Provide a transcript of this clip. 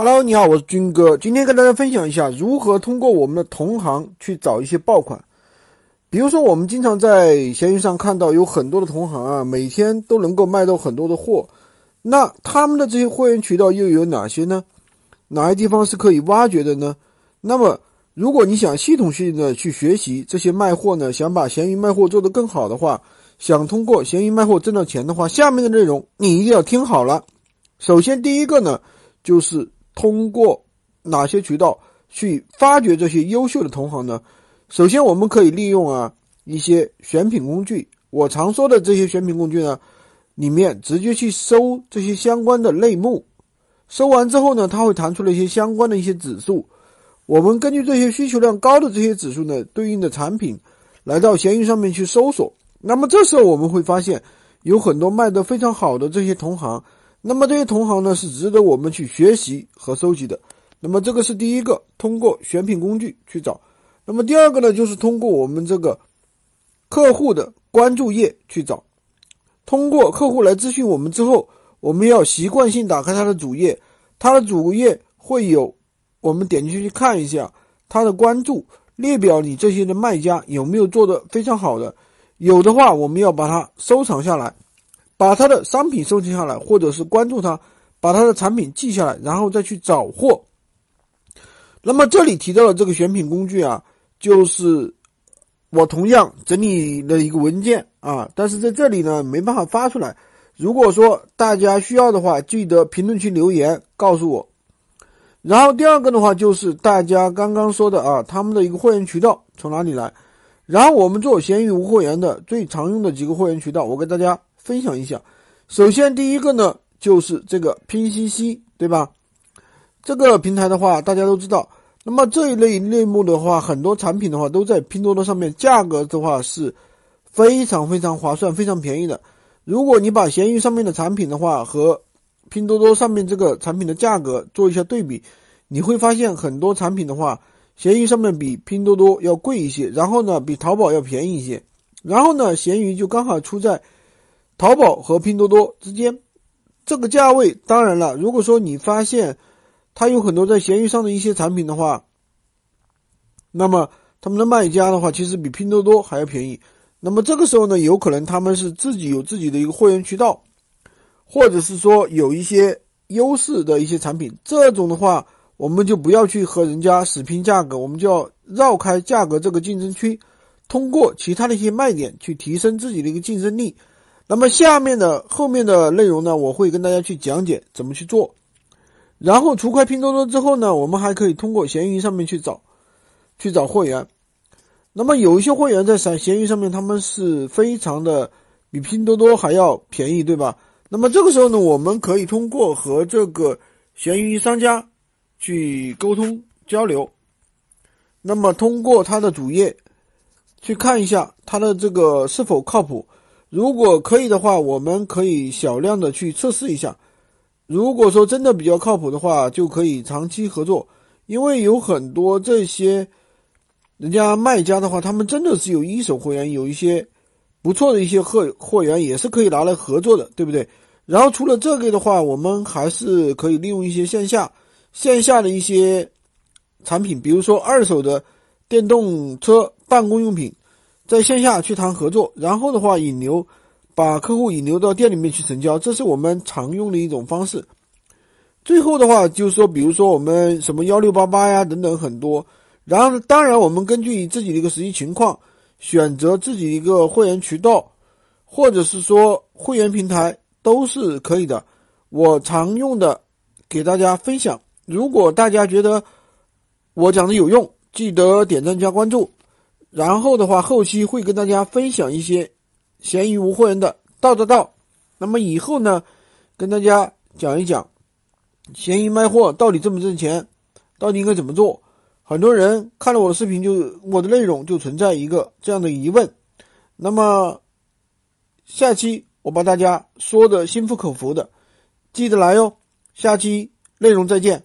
Hello，你好，我是军哥。今天跟大家分享一下如何通过我们的同行去找一些爆款。比如说，我们经常在闲鱼上看到有很多的同行啊，每天都能够卖到很多的货。那他们的这些货源渠道又有哪些呢？哪些地方是可以挖掘的呢？那么，如果你想系统性的去学习这些卖货呢，想把闲鱼卖货做得更好的话，想通过闲鱼卖货挣到钱的话，下面的内容你一定要听好了。首先，第一个呢，就是。通过哪些渠道去发掘这些优秀的同行呢？首先，我们可以利用啊一些选品工具。我常说的这些选品工具呢，里面直接去搜这些相关的类目，搜完之后呢，它会弹出了一些相关的一些指数。我们根据这些需求量高的这些指数呢，对应的产品来到闲鱼上面去搜索。那么这时候我们会发现有很多卖得非常好的这些同行。那么这些同行呢是值得我们去学习和收集的。那么这个是第一个，通过选品工具去找。那么第二个呢，就是通过我们这个客户的关注页去找。通过客户来咨询我们之后，我们要习惯性打开他的主页，他的主页会有我们点进去看一下他的关注列表里这些的卖家有没有做的非常好的，有的话我们要把它收藏下来。把他的商品收集下来，或者是关注他，把他的产品记下来，然后再去找货。那么这里提到的这个选品工具啊，就是我同样整理的一个文件啊，但是在这里呢没办法发出来。如果说大家需要的话，记得评论区留言告诉我。然后第二个的话就是大家刚刚说的啊，他们的一个会员渠道从哪里来？然后我们做闲鱼无货源的最常用的几个会员渠道，我给大家。分享一下，首先第一个呢，就是这个拼夕夕，对吧？这个平台的话，大家都知道。那么这一类类目的话，很多产品的话都在拼多多上面，价格的话是非常非常划算、非常便宜的。如果你把闲鱼上面的产品的话和拼多多上面这个产品的价格做一下对比，你会发现很多产品的话，闲鱼上面比拼多多要贵一些，然后呢，比淘宝要便宜一些，然后呢，闲鱼就刚好出在。淘宝和拼多多之间，这个价位当然了。如果说你发现它有很多在闲鱼上的一些产品的话，那么他们的卖家的话其实比拼多多还要便宜。那么这个时候呢，有可能他们是自己有自己的一个货源渠道，或者是说有一些优势的一些产品。这种的话，我们就不要去和人家死拼价格，我们就要绕开价格这个竞争区，通过其他的一些卖点去提升自己的一个竞争力。那么下面的后面的内容呢，我会跟大家去讲解怎么去做。然后除开拼多多之后呢，我们还可以通过闲鱼上面去找，去找货源。那么有一些货源在闲闲鱼上面，他们是非常的比拼多多还要便宜，对吧？那么这个时候呢，我们可以通过和这个闲鱼商家去沟通交流。那么通过他的主页去看一下他的这个是否靠谱。如果可以的话，我们可以小量的去测试一下。如果说真的比较靠谱的话，就可以长期合作。因为有很多这些人家卖家的话，他们真的是有一手货源，有一些不错的一些货货源也是可以拿来合作的，对不对？然后除了这个的话，我们还是可以利用一些线下线下的一些产品，比如说二手的电动车、办公用品。在线下去谈合作，然后的话引流，把客户引流到店里面去成交，这是我们常用的一种方式。最后的话就是说，比如说我们什么幺六八八呀等等很多，然后当然我们根据自己的一个实际情况，选择自己一个会员渠道，或者是说会员平台都是可以的。我常用的给大家分享，如果大家觉得我讲的有用，记得点赞加关注。然后的话，后期会跟大家分享一些闲鱼无货源的道道道。那么以后呢，跟大家讲一讲闲鱼卖货到底挣不挣钱，到底应该怎么做。很多人看了我的视频，就我的内容就存在一个这样的疑问。那么下期我把大家说的心服口服的，记得来哟。下期内容再见。